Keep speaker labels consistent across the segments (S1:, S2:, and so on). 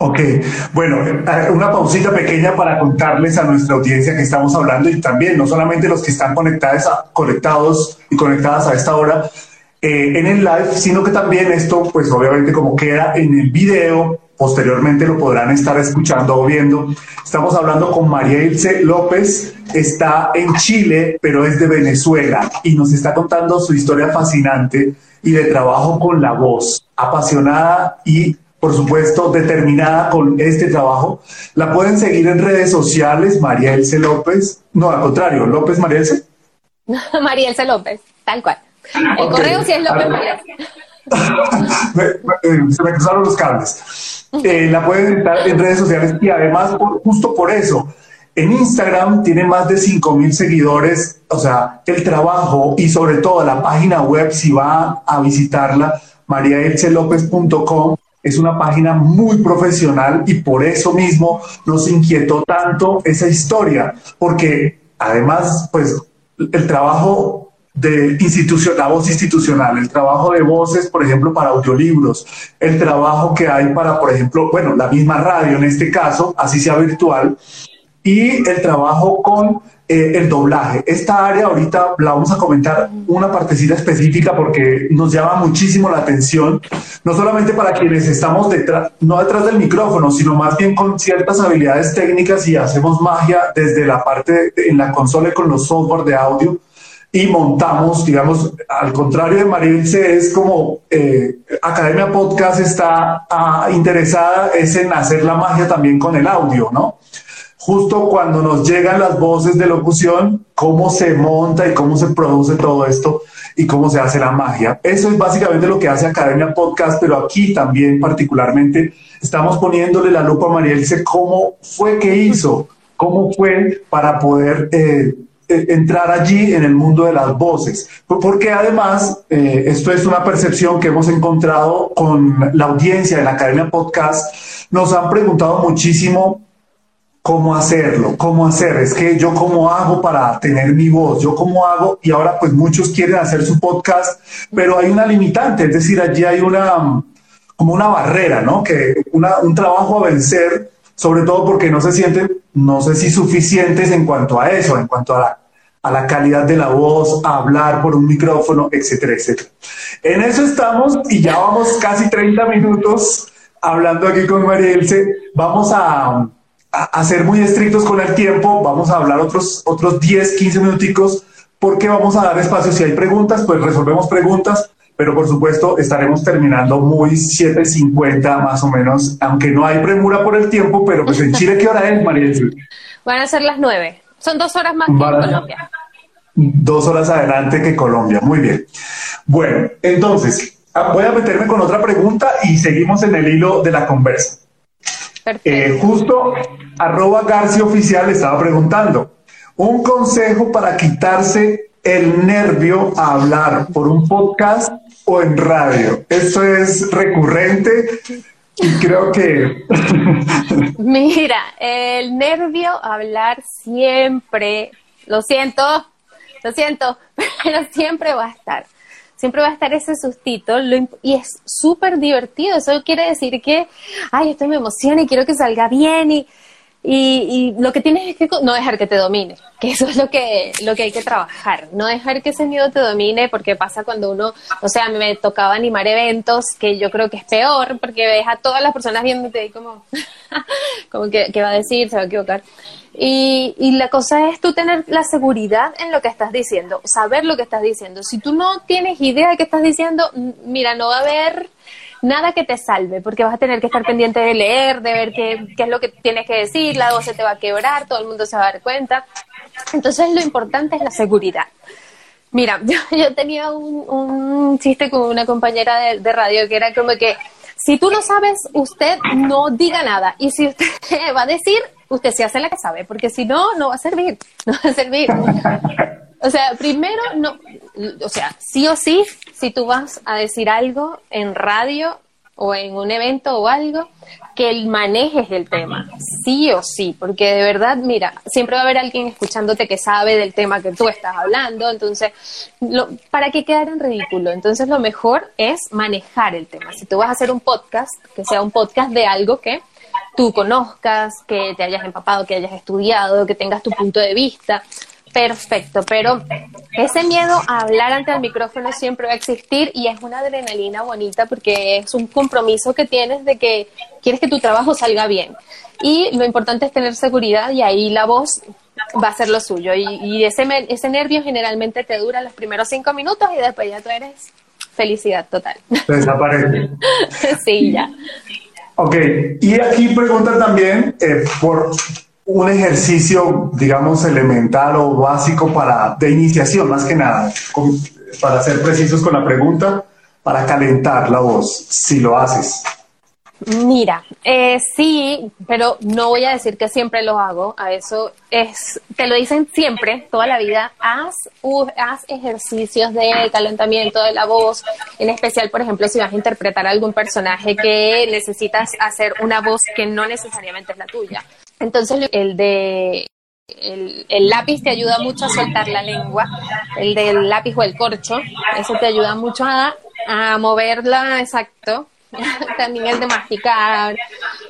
S1: Ok, bueno, eh, una pausita pequeña para contarles a nuestra audiencia que estamos hablando y también no solamente los que están conectados, conectados y conectadas a esta hora eh, en el live, sino que también esto, pues obviamente como queda en el video, posteriormente lo podrán estar escuchando o viendo. Estamos hablando con María Ilse López, está en Chile, pero es de Venezuela y nos está contando su historia fascinante y de trabajo con la voz, apasionada y por supuesto, determinada con este trabajo. La pueden seguir en redes sociales, María Elce López. No, al contrario, López María Elce.
S2: María Elce López, tal cual. El correo sí es López María
S1: Se me cruzaron los cables. Eh, la pueden estar en redes sociales y además, justo por eso, en Instagram tiene más de 5 mil seguidores. O sea, el trabajo y sobre todo la página web, si va a visitarla, mariaelcelopez.com es una página muy profesional y por eso mismo nos inquietó tanto esa historia, porque además, pues, el trabajo de institución, la voz institucional, el trabajo de voces, por ejemplo, para audiolibros, el trabajo que hay para, por ejemplo, bueno, la misma radio en este caso, así sea virtual, y el trabajo con eh, el doblaje. Esta área ahorita la vamos a comentar una partecita específica porque nos llama muchísimo la atención, no solamente para quienes estamos detrás, no detrás del micrófono, sino más bien con ciertas habilidades técnicas y hacemos magia desde la parte en la consola con los software de audio y montamos, digamos, al contrario de Marilce, es como eh, Academia Podcast está ah, interesada es en hacer la magia también con el audio, ¿no? Justo cuando nos llegan las voces de locución, cómo se monta y cómo se produce todo esto y cómo se hace la magia. Eso es básicamente lo que hace Academia Podcast, pero aquí también particularmente estamos poniéndole la lupa a Marielce cómo fue que hizo, cómo fue para poder eh, eh, entrar allí en el mundo de las voces. Porque además, eh, esto es una percepción que hemos encontrado con la audiencia de la Academia Podcast, nos han preguntado muchísimo cómo hacerlo, cómo hacer, es que yo cómo hago para tener mi voz, yo cómo hago, y ahora pues muchos quieren hacer su podcast, pero hay una limitante, es decir, allí hay una, como una barrera, ¿no? Que un trabajo a vencer, sobre todo porque no se sienten, no sé si suficientes en cuanto a eso, en cuanto a la, a la calidad de la voz, a hablar por un micrófono, etcétera, etcétera. En eso estamos y ya vamos casi 30 minutos hablando aquí con María Ilse. Vamos a, a, ser muy estrictos con el tiempo, vamos a hablar otros, otros 10, 15 minuticos, porque vamos a dar espacio. Si hay preguntas, pues resolvemos preguntas, pero por supuesto estaremos terminando muy 7.50 más o menos, aunque no hay premura por el tiempo, pero pues en Chile, ¿qué hora es, María?
S2: Van a ser las 9. Son dos horas más que en Colombia.
S1: Dos horas adelante que Colombia, muy bien. Bueno, entonces, ah, voy a meterme con otra pregunta y seguimos en el hilo de la conversa. Eh, justo arroba García Oficial estaba preguntando, un consejo para quitarse el nervio a hablar por un podcast o en radio. Esto es recurrente y creo que...
S2: Mira, el nervio a hablar siempre, lo siento, lo siento, pero siempre va a estar siempre va a estar ese sustito y es súper divertido. Eso quiere decir que, ay, esto me emociona y quiero que salga bien y, y, lo que tienes es que no dejar que te domine, que eso es lo que, lo que hay que trabajar, no dejar que ese miedo te domine, porque pasa cuando uno, o sea, me tocaba animar eventos, que yo creo que es peor, porque ves a todas las personas viéndote y como, como que, ¿qué va a decir? Se va a equivocar. Y, y la cosa es tú tener la seguridad en lo que estás diciendo, saber lo que estás diciendo. Si tú no tienes idea de qué estás diciendo, mira, no va a haber nada que te salve, porque vas a tener que estar pendiente de leer, de ver qué, es lo que tienes que decir, la voz se te va a quebrar, todo el mundo se va a dar cuenta. Entonces lo importante es la seguridad. Mira, yo, tenía un, un, chiste con una compañera de, de radio que era como que si tú no sabes, usted no diga nada. Y si usted va a decir, usted se hace la que sabe, porque si no, no va a servir. No va a servir. O sea, primero, no, o sea, sí o sí, si tú vas a decir algo en radio o en un evento o algo, que manejes el tema, sí o sí, porque de verdad, mira, siempre va a haber alguien escuchándote que sabe del tema que tú estás hablando, entonces, lo, ¿para qué quedar en ridículo? Entonces, lo mejor es manejar el tema. Si tú vas a hacer un podcast, que sea un podcast de algo que tú conozcas, que te hayas empapado, que hayas estudiado, que tengas tu punto de vista. Perfecto, pero ese miedo a hablar ante el micrófono siempre va a existir y es una adrenalina bonita porque es un compromiso que tienes de que quieres que tu trabajo salga bien. Y lo importante es tener seguridad y ahí la voz va a ser lo suyo. Y, ese, ese nervio generalmente te dura los primeros cinco minutos y después ya tú eres felicidad total.
S1: Desaparece.
S2: sí, ya.
S1: Ok, y aquí preguntan también eh, por un ejercicio, digamos, elemental o básico para, de iniciación, más que nada, para ser precisos con la pregunta, para calentar la voz, si lo haces.
S2: Mira, eh, sí, pero no voy a decir que siempre lo hago. A eso es, te lo dicen siempre, toda la vida. Haz, haz ejercicios de calentamiento de la voz, en especial, por ejemplo, si vas a interpretar a algún personaje que necesitas hacer una voz que no necesariamente es la tuya. Entonces, el de el, lápiz te ayuda mucho a soltar la lengua, el del lápiz o el corcho, eso te ayuda mucho a, a moverla, exacto. También el de masticar,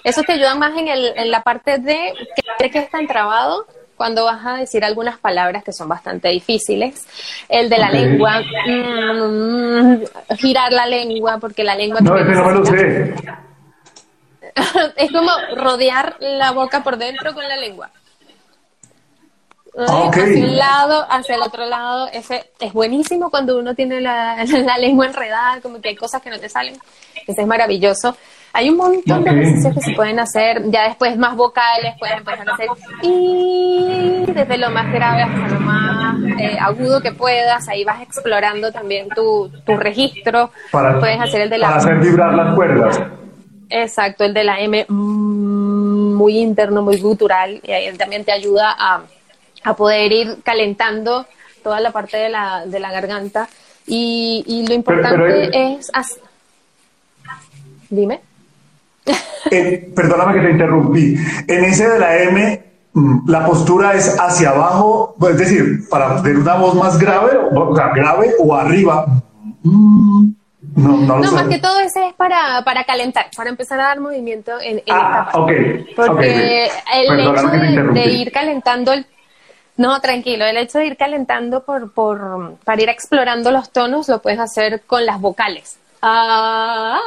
S2: eso te ayuda más en, el, en la parte de que, que está entrabado cuando vas a decir algunas palabras que son bastante difíciles. El de la lengua, mm, girar la lengua, porque la lengua...
S1: No, ese no me lo sé.
S2: es como rodear la boca por dentro con la lengua.
S1: Ah,
S2: hacia un lado, hacia el otro lado. Ese es buenísimo cuando uno tiene la, lengua enredada, como que hay cosas que no te salen. Ese es maravilloso. Hay un montón de ejercicios que se pueden hacer. Ya después más vocales, puedes empezar a hacer y desde lo más grave hasta lo más eh, agudo que puedas. Ahí vas explorando también tu, tu registro.
S1: Para,
S2: puedes hacer el de la...
S1: Para hacer vibrar las cuerdas.
S2: Exacto, el de la M mm, muy interno, muy gutural, y ahí también te ayuda a, poder ir calentando toda la parte de la, de la garganta. Y, lo importante es... Dime.
S1: Eh, perdóname que te interrumpí. En ese de la M, mm, la postura es hacia abajo, es decir, para tener una voz más grave, o grave o arriba. Mm, no, no,
S2: más que todo ese es para, para calentar, para empezar a dar movimiento en,
S1: ah,
S2: esta parte. Porque el hecho de, ir calentando el no, tranquilo. El hecho de ir calentando por, por, para ir explorando los tonos lo puedes hacer con las vocales. Ah,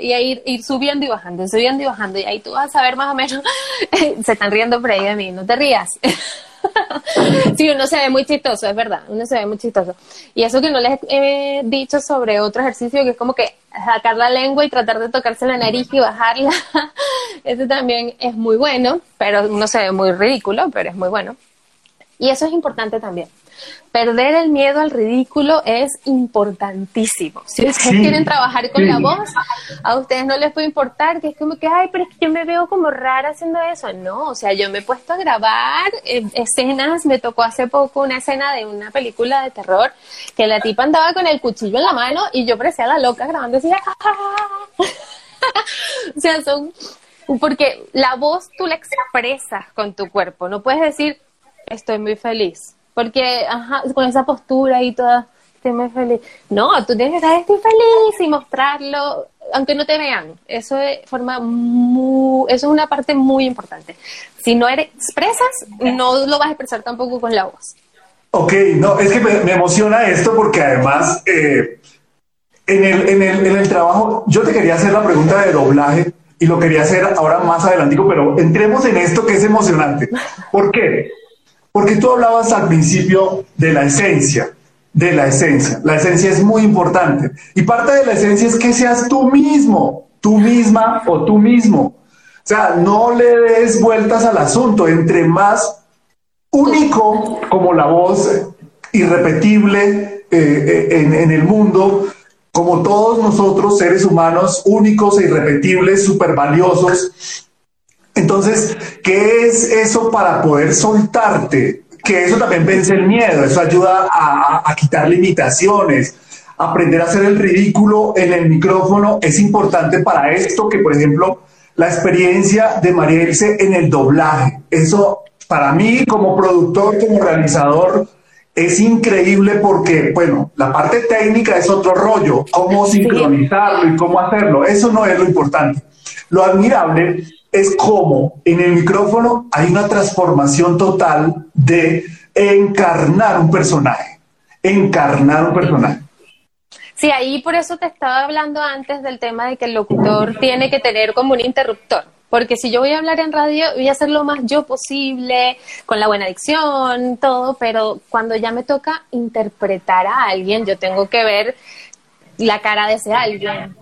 S2: y ahí ir, subiendo y bajando, subiendo y bajando. Y ahí tú vas a ver más o menos. se están riendo por ahí de mí, no te rías. sí, uno se ve muy chistoso, es verdad, uno se ve muy chistoso. Y eso que no les he dicho sobre otro ejercicio que es como que sacar la lengua y tratar de tocarse la nariz y bajarla, ese también es muy bueno, pero uno se ve muy ridículo, pero es muy bueno. Y eso es importante también perder el miedo al ridículo es importantísimo. Si ustedes quieren trabajar con la voz, a ustedes no les puede importar que es como que, ay, pero es que yo me veo como rara haciendo eso. No, o sea, yo me he puesto a grabar eh, escenas, me tocó hace poco una escena de una película de terror que la tipa andaba con el cuchillo en la mano y yo parecía la loca grabando así. o sea, son porque la voz tú la expresas con tu cuerpo, no puedes decir estoy muy feliz porque, ajá, con esa postura y toda, estoy muy feliz. No, tú tienes que estar, estoy feliz y mostrarlo, aunque no te vean. Eso es, forma muy, eso es una parte muy importante. Si no eres, expresas, no lo vas a expresar tampoco con la voz.
S1: Ok, no, es que me, emociona esto porque además eh, en, el, en, el, en el trabajo, yo te quería hacer la pregunta de doblaje y lo quería hacer ahora más adelantico, pero entremos en esto que es emocionante. ¿Por qué? Porque tú hablabas al principio de la esencia, de la esencia. La esencia es muy importante. Y parte de la esencia es que seas tú mismo, tú misma o tú mismo. O sea, no le des vueltas al asunto. Entre más único como la voz irrepetible eh, eh, en, en el mundo, como todos nosotros, seres humanos únicos e irrepetibles, súper valiosos, entonces, ¿qué es eso para poder soltarte? Que eso también vence el miedo, eso ayuda a, quitar limitaciones, aprender a hacer el ridículo en el micrófono es importante para esto, que por ejemplo, la experiencia de María Ilse en el doblaje, eso para mí como productor, como realizador, es increíble porque, bueno, la parte técnica es otro rollo, cómo sincronizarlo y cómo hacerlo, eso no es lo importante. Lo admirable es cómo en el micrófono hay una transformación total de encarnar un personaje, encarnar un personaje.
S2: Sí, ahí por eso te estaba hablando antes del tema de que el locutor tiene que tener como un interruptor. Porque si yo voy a hablar en radio, voy a hacer lo más yo posible, con la buena dicción, todo, pero cuando ya me toca interpretar a alguien, yo tengo que ver la cara de ese alguien,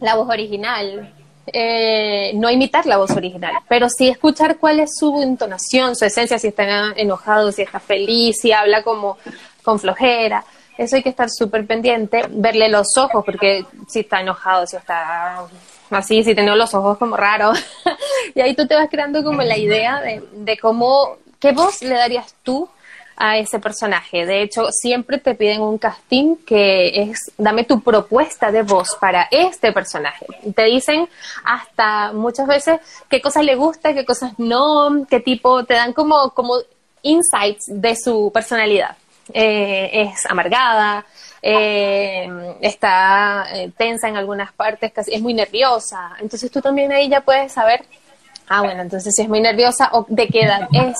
S2: la voz original, eh, no imitar la voz original, pero sí escuchar cuál es su entonación, su esencia, si está enojado, si está feliz, si habla como con flojera. Eso hay que estar súper pendiente, verle los ojos, porque si está enojado, si está así, si tiene los ojos como raros. y ahí tú te vas creando como la idea de, de cómo, qué voz le darías tú a ese personaje. De hecho, siempre te piden un casting que es, dame tu propuesta de voz para este personaje. Te dicen hasta muchas veces qué cosas le gusta, qué cosas no, qué tipo, te dan como, como insights de su personalidad. Eh, es amargada, eh, está eh, tensa en algunas partes, casi, es muy nerviosa. Entonces tú también ahí ya puedes saber, ah, bueno, entonces si es muy nerviosa o de qué edad es.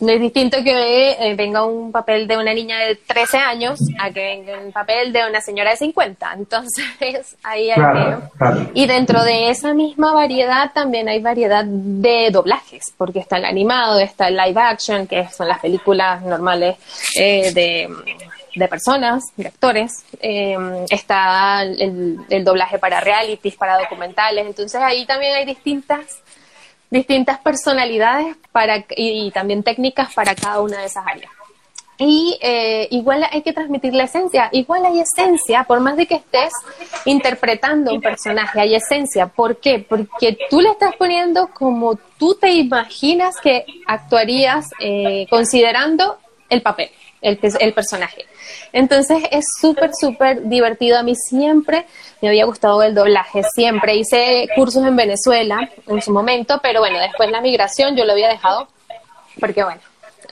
S2: No es distinto que eh, venga un papel de una niña de 13 años a que venga un papel de una señora de 50. Entonces, ahí hay que... Y dentro de esa misma variedad también hay variedad de doblajes, porque está el animado, está el live action, que son las películas normales eh, de, de, personas, de actores. Eh, está el, el doblaje para realities, para documentales. Entonces, ahí también hay distintas distintas personalidades para, y, también técnicas para cada una de esas áreas. Y eh, igual hay que transmitir la esencia, igual hay esencia, por más de que estés interpretando un personaje, hay esencia. ¿Por qué? Porque tú le estás poniendo como tú te imaginas que actuarías eh, considerando el papel, el, el personaje. Entonces es súper, súper divertido. A mí siempre me había gustado el doblaje, siempre. Hice cursos en Venezuela en su momento, pero bueno, después la migración yo lo había dejado porque bueno,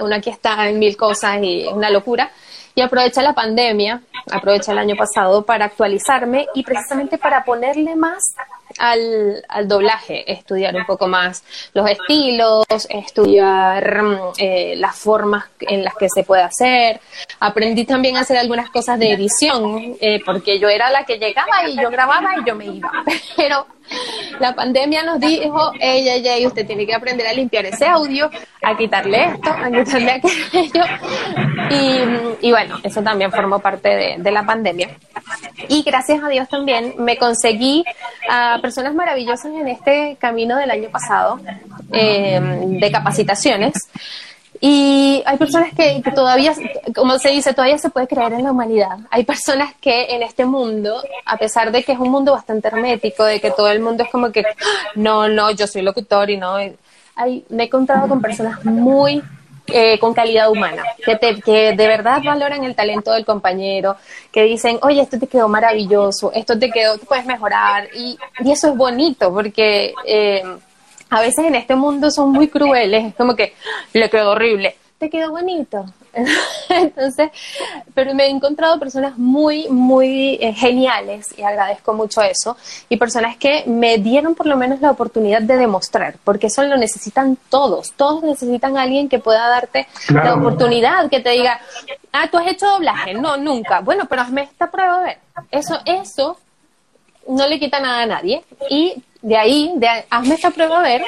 S2: uno aquí está en mil cosas y es una locura. Y aproveché la pandemia, aproveché el año pasado para actualizarme y precisamente para ponerle más al, al, doblaje, estudiar un poco más los estilos, estudiar mm, eh, las formas en las que se puede hacer. Aprendí también a hacer algunas cosas de edición, eh, porque yo era la que llegaba y yo grababa y yo me iba. Pero la pandemia nos dijo, ella, ella, usted tiene que aprender a limpiar ese audio, a quitarle esto, a quitarle aquello. Y, y bueno, eso también formó parte de, de, la pandemia. Y gracias a Dios también me conseguí a personas maravillosas en este camino del año pasado eh, de capacitaciones. Y hay personas que, todavía, como se dice, todavía se puede creer en la humanidad. Hay personas que en este mundo, a pesar de que es un mundo bastante hermético, de que todo el mundo es como que, no, no, yo soy locutor y no. Hay, me he encontrado con personas muy eh, con calidad humana, que, que de verdad valoran el talento del compañero, que dicen, oye, esto te quedó maravilloso, esto te quedó, puedes mejorar. Y, y eso es bonito porque... Eh, a veces en este mundo son muy crueles, es como que le quedó horrible, te quedó bonito. Entonces, pero me he encontrado personas muy, muy eh, geniales y agradezco mucho eso. Y personas que me dieron por lo menos la oportunidad de demostrar, porque eso lo necesitan todos. Todos necesitan a alguien que pueda darte la oportunidad, que te diga, ah, tú has hecho doblaje. No, nunca. Bueno, pero hazme esta prueba a ver. Eso, eso no le quita nada a nadie. Y de ahí, de, hazme esta prueba a ver,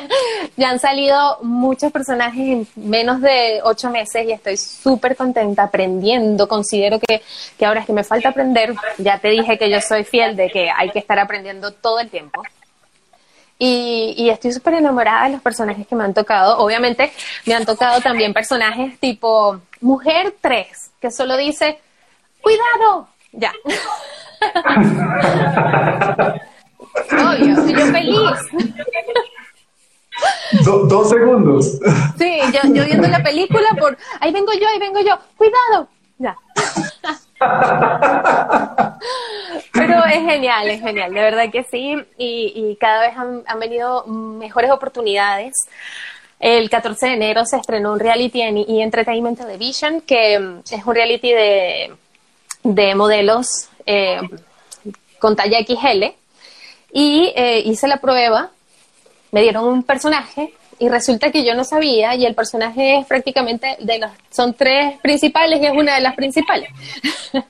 S2: ya han salido muchos personajes en menos de ocho meses y estoy súper contenta aprendiendo. Considero que, que ahora es que me falta aprender, ya te dije que yo soy fiel de que hay que estar aprendiendo todo el tiempo. Y, y, estoy súper enamorada de los personajes que me han tocado. Obviamente me han tocado también personajes tipo Mujer 3, que solo dice, cuidado, ya. Obvio, yo feliz.
S1: dos segundos.
S2: Sí, yo, yo, viendo la película por, ahí vengo yo, ahí vengo yo, cuidado. Ya. Pero es genial, es genial, de verdad que sí. Y, y cada vez han, han, venido mejores oportunidades. El 14 de enero se estrenó un reality en E! Entertainment Television, que mm, es un reality de, de modelos eh, con talla XL. Y eh, hice la prueba, me dieron un personaje y resulta que yo no sabía y el personaje es prácticamente de los son tres principales y es una de las principales.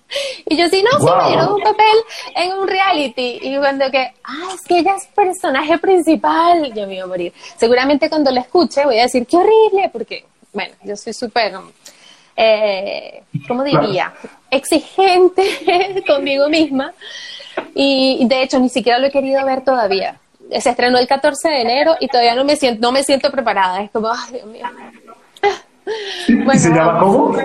S2: Y yo sí no sí me dieron un papel en un reality y cuando que ah es que ella es personaje principal yo me iba a morir. Seguramente cuando la escuche voy a decir qué horrible porque bueno yo soy súper eh, cómo diría exigente conmigo misma y de hecho ni siquiera lo he querido ver todavía se estrenó el 14 de enero y todavía no me siento, no me siento preparada. Es como, ay, Dios mío.
S1: ¿Se llama cómo?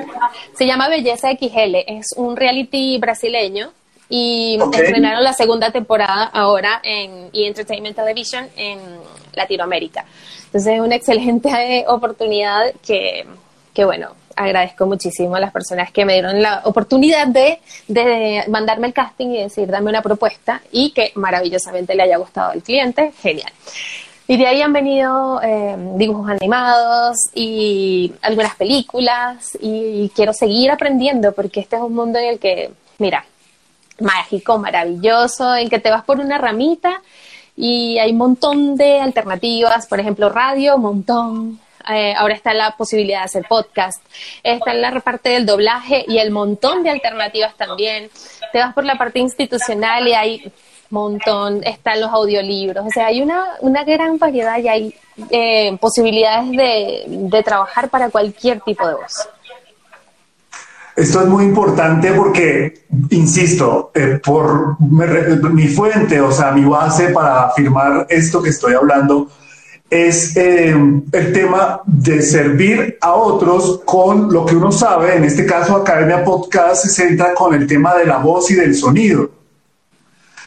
S2: Se llama Belleza XL. Es un reality brasileño y estrenaron la segunda temporada ahora en E! Entertainment Television en Latinoamérica. Entonces es una excelente oportunidad que, que bueno, agradezco muchísimo a las personas que me dieron la oportunidad de, mandarme el casting y decir, dame una propuesta y que maravillosamente le haya gustado al cliente. Genial. Y de ahí han venido eh, dibujos animados y algunas películas y quiero seguir aprendiendo porque este es un mundo en el que, mira, mágico, maravilloso, en que te vas por una ramita y hay un montón de alternativas, por ejemplo, radio, un montón, eh, ahora está la posibilidad de hacer podcast, está la parte del doblaje y el montón de alternativas también. Te vas por la parte institucional y hay montón, están los audiolibros, o sea, hay una, una gran variedad y hay eh, posibilidades de, de trabajar para cualquier tipo de voz.
S1: Esto es muy importante porque, insisto, eh, por mi fuente, o sea, mi base para afirmar esto que estoy hablando, es eh, el tema de servir a otros con lo que uno sabe. En este caso, Academia Podcast se centra con el tema de la voz y del sonido.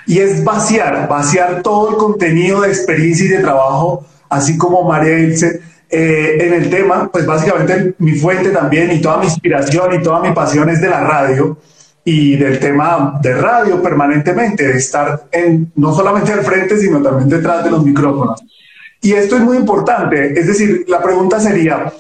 S1: Y es vaciar, vaciar todo el contenido de experiencia y de trabajo, así como María Ilse, eh, en el tema, pues básicamente mi fuente también y toda mi inspiración y toda mi pasión es de la radio y del tema de radio permanentemente, de estar en, no solamente al frente, sino también detrás de los micrófonos. Y esto es muy importante, es decir, la pregunta sería,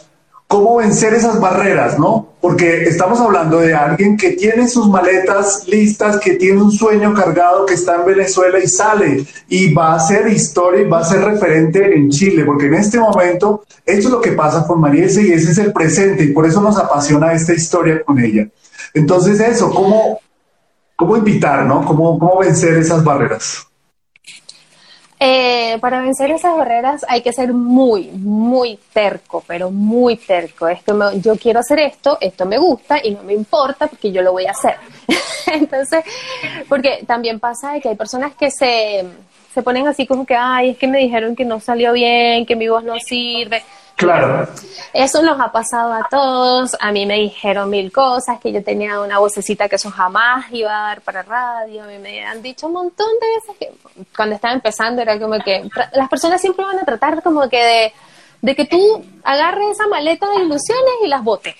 S1: ¿cómo vencer esas barreras, no? Porque estamos hablando de alguien que tiene sus maletas listas, que tiene un sueño cargado, que está en Venezuela y sale y va a hacer historia y va a ser referente en Chile, porque en este momento esto es lo que pasa con Marielse y ese es el presente y por eso nos apasiona esta historia con ella. Entonces eso, ¿cómo, cómo invitar, no? ¿Cómo, cómo vencer esas barreras?
S2: Eh, para vencer esas barreras hay que ser muy, muy terco, pero muy terco. Es que yo quiero hacer esto, esto me gusta y no me importa porque yo lo voy a hacer. Entonces, porque también pasa que hay personas que se, se ponen así como que, ay, es que me dijeron que no salió bien, que mi voz no sirve.
S1: Claro.
S2: Eso nos ha pasado a todos. A mí me dijeron mil cosas, que yo tenía una vocecita que eso jamás iba a dar para radio. A mí me han dicho un montón de veces que cuando estaba empezando era como que las personas siempre van a tratar como que de, que tú agarres esa maleta de ilusiones y las botes.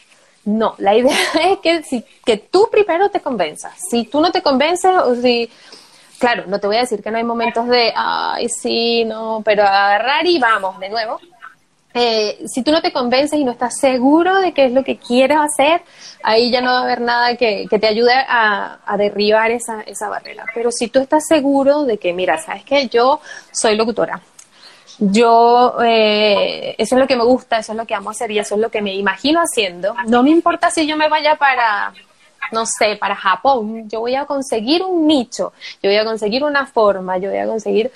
S2: No, la idea es que, si, que tú primero te convenzas. Si tú no te convences o si claro, no te voy a decir que no hay momentos de, ay, sí, no, pero agarrar y vamos de nuevo. Eh, si tú no te convences y no estás seguro de qué es lo que quieres hacer, ahí ya no va a haber nada que, te ayude a, derribar esa, barrera. Pero si tú estás seguro de que, mira, sabes que yo soy locutora, yo, eh, eso es lo que me gusta, eso es lo que amo hacer y eso es lo que me imagino haciendo, no me importa si yo me vaya para, no sé, para Japón, yo voy a conseguir un nicho, yo voy a conseguir una forma, yo voy a conseguir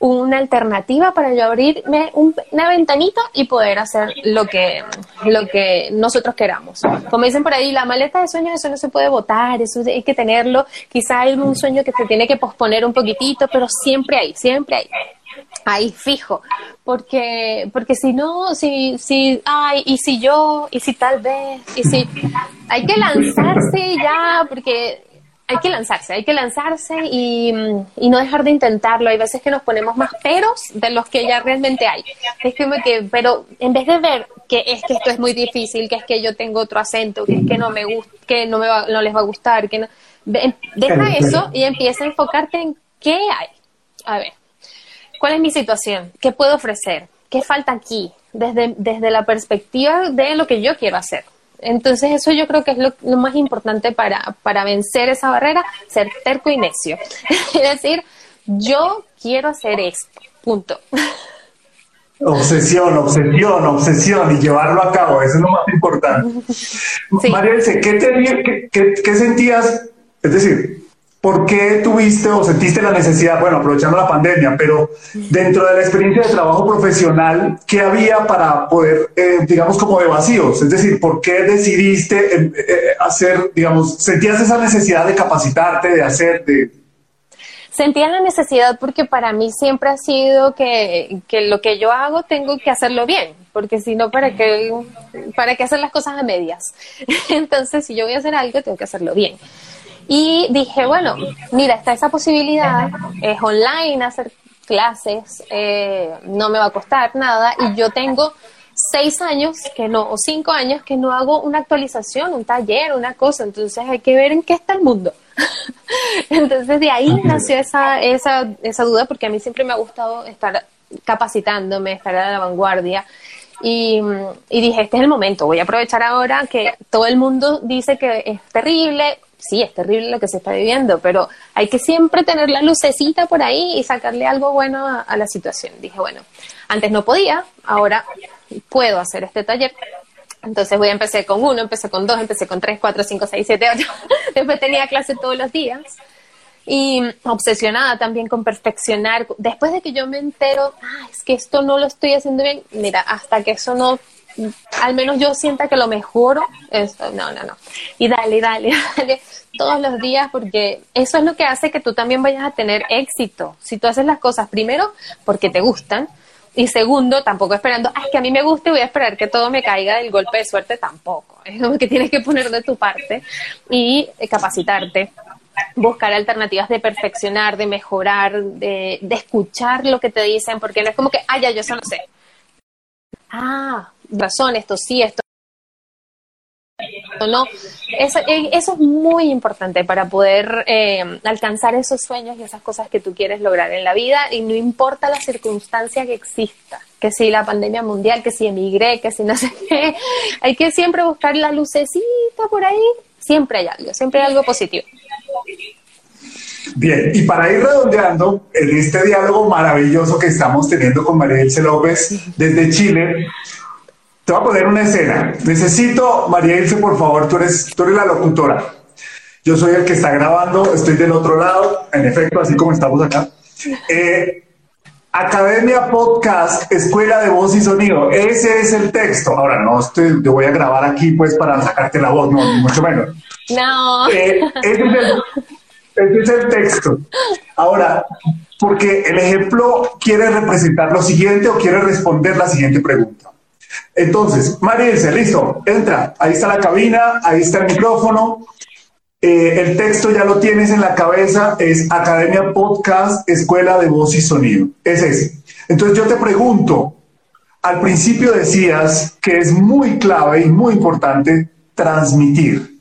S2: una alternativa para yo abrirme una ventanita y poder hacer lo que, lo que nosotros queramos. Como dicen por ahí, la maleta de sueños, eso no se puede votar, eso hay que tenerlo. Quizá hay un sueño que se tiene que posponer un poquitito, pero siempre hay, siempre hay. Ahí fijo, porque, porque si no, si, si, ay, y si yo, y si tal vez, y si, hay que lanzarse ya, porque hay que lanzarse, hay que lanzarse y, no dejar de intentarlo. Hay veces que nos ponemos más peros de los que ya realmente hay. Es como que, pero en vez de ver que es que esto es muy difícil, que es que yo tengo otro acento, que es que no me gusta, que no me no les va a gustar, que no, deja eso y empieza a enfocarte en qué hay. A ver, ¿cuál es mi situación? ¿Qué puedo ofrecer? ¿Qué falta aquí? desde, desde la perspectiva de lo que yo quiero hacer. Entonces eso yo creo que es lo, lo más importante para, para vencer esa barrera, ser terco y necio. es decir, yo quiero hacer esto, punto.
S1: Obsesión, obsesión, obsesión y llevarlo a cabo, eso es lo más importante. María ¿qué, qué, qué, sentías? Es decir, ¿por qué tuviste o sentiste la necesidad, bueno, aprovechando la pandemia, pero dentro de la experiencia de trabajo profesional, ¿qué había para poder, eh, digamos, como de vacíos? Es decir, ¿por qué decidiste eh, eh, hacer, digamos, sentías esa necesidad de capacitarte, de hacer, de,
S2: sentía la necesidad porque para mí siempre ha sido que, lo que yo hago tengo que hacerlo bien, porque si no, ¿para qué, ¿para qué hacer las cosas a medias? Entonces, si yo voy a hacer algo, tengo que hacerlo bien. Y dije, bueno, mira, está esa posibilidad, es online hacer clases, eh, no me va a costar nada y yo tengo seis años que no, o cinco años que no hago una actualización, un taller, una cosa, entonces hay que ver en qué está el mundo. entonces de ahí nació esa, esa, esa duda porque a mí siempre me ha gustado estar capacitándome, estar a la vanguardia. Y, y, dije, este es el momento, voy a aprovechar ahora que todo el mundo dice que es terrible, sí, es terrible lo que se está viviendo, pero hay que siempre tener la lucecita por ahí y sacarle algo bueno a, la situación. Dije, bueno, antes no podía, ahora puedo hacer este taller. Entonces voy a empezar con uno, empecé con dos, empecé con tres, cuatro, cinco, seis, siete, ocho. Después tenía clase todos los días. Y obsesionada también con perfeccionar. Después de que yo me entero, ah, es que esto no lo estoy haciendo bien, mira, hasta que eso no, al menos yo sienta que lo mejoro, no, no, no. Y dale, dale, dale, todos los días, porque eso es lo que hace que tú también vayas a tener éxito. Si tú haces las cosas primero porque te gustan, y segundo, tampoco esperando, ay, que a mí me guste, voy a esperar que todo me caiga del golpe de suerte, tampoco. Es como que tienes que poner de tu parte y eh, capacitarte, buscar alternativas de perfeccionar, de mejorar, de, escuchar lo que te dicen, porque no es como que, ya, yo eso no sé. Ah, razón, esto sí, esto no. Eso, eh, eso, es muy importante para poder eh, alcanzar esos sueños y esas cosas que tú quieres lograr en la vida y no importa la circunstancia que exista, que si la pandemia mundial, que si emigré, que si no sé qué, hay que siempre buscar la lucecita por ahí, siempre hay algo, siempre hay algo positivo.
S1: Bien, y para ir redondeando en este diálogo maravilloso que estamos teniendo con María Elce López desde Chile, te voy a poner una escena. Necesito, María Ilse, por favor, tú eres, tú eres la locutora. Yo soy el que está grabando, estoy del otro lado, en efecto, así como estamos acá. Eh, Academia Podcast, Escuela de Voz y Sonido. Ese es el texto. Ahora, no estoy, te voy a grabar aquí pues para sacarte la voz, no, ni mucho menos.
S2: No.
S1: Eh, ese, es el, ese es el texto. Ahora, porque el ejemplo quiere representar lo siguiente o quiere responder la siguiente pregunta. Entonces, María listo, entra, ahí está la cabina, ahí está el micrófono, eh, el texto ya lo tienes en la cabeza, es Academia Podcast, Escuela de Voz y Sonido, es. Entonces yo te pregunto, al principio decías que es muy clave y muy importante transmitir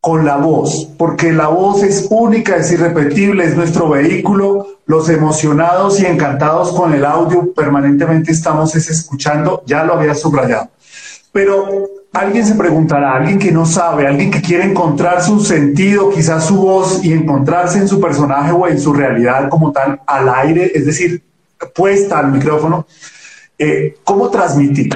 S1: con la voz, porque la voz es única, es irrepetible, es nuestro vehículo. Los emocionados y encantados con el audio permanentemente estamos escuchando, ya lo había subrayado. Pero alguien se preguntará, alguien que no sabe, alguien que quiere encontrar su sentido, quizás su voz y encontrarse en su personaje o en su realidad como tal al aire, es decir, puesta al micrófono, eh, ¿cómo transmitir?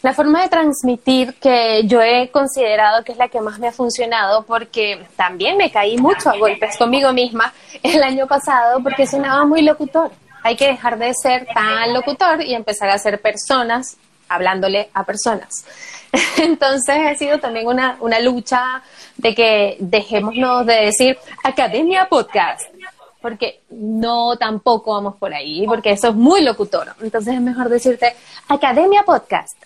S2: La forma de transmitir que yo he considerado que es la que más me ha funcionado, porque también me caí mucho a golpes conmigo misma el año pasado, porque sonaba muy locutor. Hay que dejar de ser tan locutor y empezar a ser personas hablándole a personas. Entonces ha sido también una, una lucha de que dejémonos de decir Academia Podcast, porque no tampoco vamos por ahí, porque eso es muy locutor. Entonces es mejor decirte Academia Podcast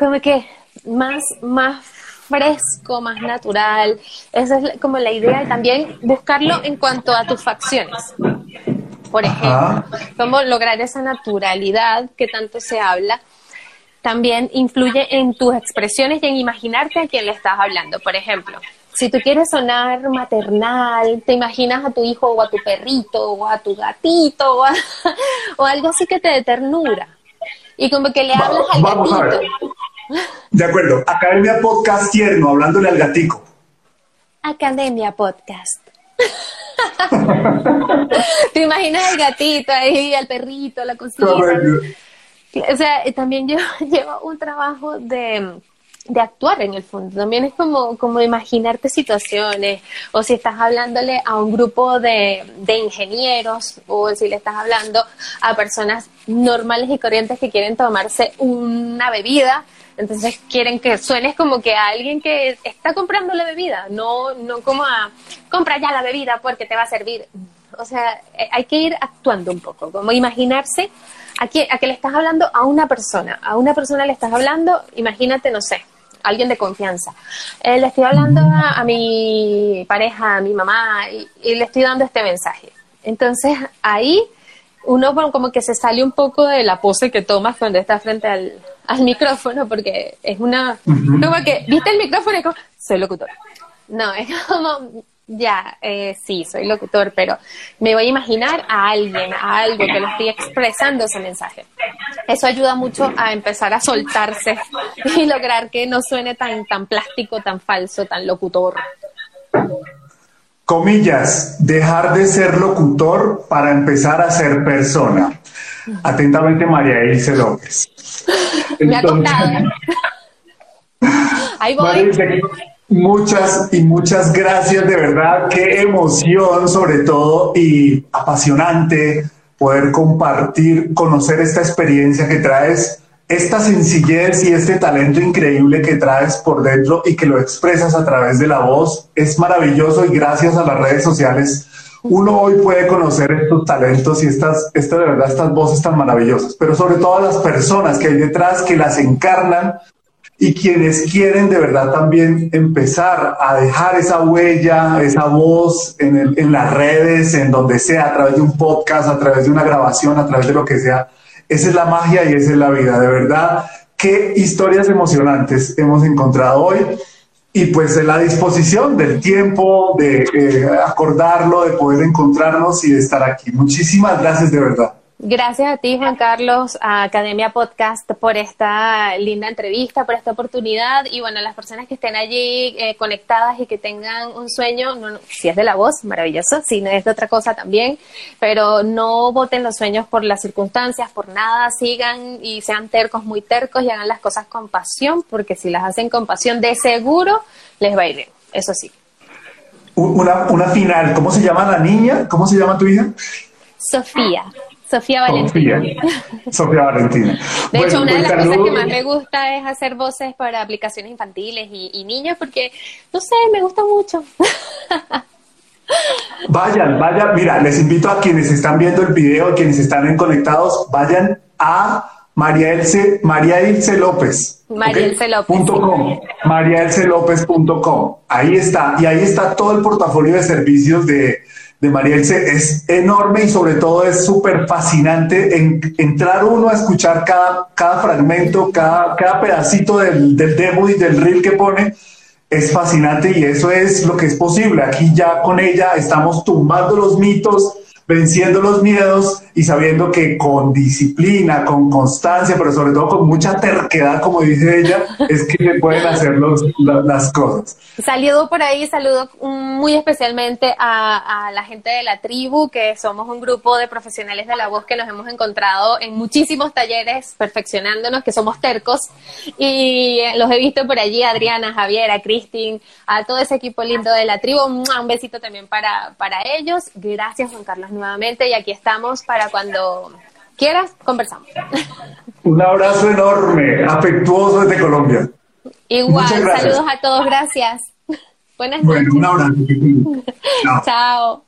S2: como que más, más fresco, más natural. Esa es como la idea y también buscarlo en cuanto a tus facciones. Por ejemplo, cómo lograr esa naturalidad que tanto se habla también influye en tus expresiones y en imaginarte a quién le estás hablando. Por ejemplo, si tú quieres sonar maternal, te imaginas a tu hijo o a tu perrito o a tu gatito o, o algo así que te dé ternura y como que le hablas al
S1: A ver. De acuerdo, Academia Podcast tierno, hablándole al gatico.
S2: Academia Podcast. ¿Te imaginas el gatito ahí, el perrito, la cosita? O sea, también yo llevo un trabajo de de actuar en el fondo. También es como, como imaginarte situaciones, o si estás hablándole a un grupo de, de, ingenieros, o si le estás hablando a personas normales y corrientes que quieren tomarse una bebida, entonces quieren que suenes como que a alguien que está comprando la bebida, no, no como a compra ya la bebida porque te va a servir. O sea, eh, hay que ir actuando un poco, como imaginarse a que, a que le estás hablando a una persona, a una persona le estás hablando, imagínate, no sé, alguien de confianza. Eh, le estoy hablando a, mi pareja, a mi mamá, y, le estoy dando este mensaje. Entonces ahí uno como que se sale un poco de la pose que tomas cuando estás frente al, micrófono, porque es una... Como que, ¿viste el micrófono? Y como, soy locutor. No, es como, ya, eh, sí, soy locutor, pero me voy a imaginar a alguien, a algo que lo estoy expresando ese mensaje. Eso ayuda mucho a empezar a soltarse y lograr que no suene tan, tan plástico, tan falso, tan locutor.
S1: Comillas, dejar de ser locutor para empezar a ser persona. Atentamente, María Ilse López.
S2: me ha. Ahí voy.
S1: Muchas y muchas gracias, de verdad, qué emoción sobre todo y apasionante poder compartir, conocer esta experiencia que traes, esta sencillez y este talento increíble que traes por dentro y que lo expresas a través de la voz. Es maravilloso y gracias a las redes sociales uno hoy puede conocer estos talentos y estas, esta, de verdad, estas voces tan maravillosas, pero sobre todo las personas que hay detrás que las encarnan y quienes quieren de verdad también empezar a dejar esa huella, esa voz en, en, las redes, en donde sea, a través de un podcast, a través de una grabación, a través de lo que sea. Esa es la magia y esa es la vida, de verdad. Qué historias emocionantes hemos encontrado hoy y pues en la disposición del tiempo, de eh, acordarlo, de poder encontrarnos y de estar aquí. Muchísimas gracias de verdad.
S2: Gracias a ti, Juan Carlos, a Academia Podcast, por esta linda entrevista, por esta oportunidad. Y bueno, las personas que estén allí eh, conectadas y que tengan un sueño, si es de la voz, maravilloso, si no es de otra cosa también, pero no voten los sueños por las circunstancias, por nada, sigan y sean tercos, muy tercos y hagan las cosas con pasión, porque si las hacen con pasión, de seguro les va a ir bien, eso sí.
S1: Una, una final, ¿cómo se llama la niña? ¿Cómo se llama tu hija?
S2: Sofía. Sofía Valentina.
S1: Sofía, Valentina.
S2: De hecho, una de pues las cosas que más me gusta es hacer voces para aplicaciones infantiles y, niños porque, no sé, me gusta mucho.
S1: Vayan, vayan, mira, les invito a quienes están viendo el video, quienes están conectados, vayan a María Elce, María Ilse López.
S2: María López.
S1: Punto com. Ahí está. Y ahí está todo el portafolio de servicios de, de María es enorme y sobre todo es súper fascinante en, entrar uno a escuchar cada, cada fragmento, cada, cada pedacito del, del demo y del reel que pone. Es fascinante y eso es lo que es posible. Aquí ya con ella estamos tumbando los mitos, venciendo los miedos y sabiendo que con disciplina, con constancia, pero sobre todo con mucha terquedad, como dice ella, es que se pueden hacer las cosas.
S2: Saludo por ahí, saludo muy especialmente a, la gente de la tribu, que somos un grupo de profesionales de la voz que nos hemos encontrado en muchísimos talleres perfeccionándonos, que somos tercos, y los he visto por allí, Adriana, Javier, a Cristín, a todo ese equipo lindo de la tribu, un besito también para, para ellos. Gracias Juan Carlos nuevamente y aquí estamos para cuando quieras, conversamos.
S1: Un abrazo enorme, afectuoso desde Colombia.
S2: Igual, saludos a todos, gracias. Buenas
S1: noches. Bueno, un abrazo.
S2: Chao.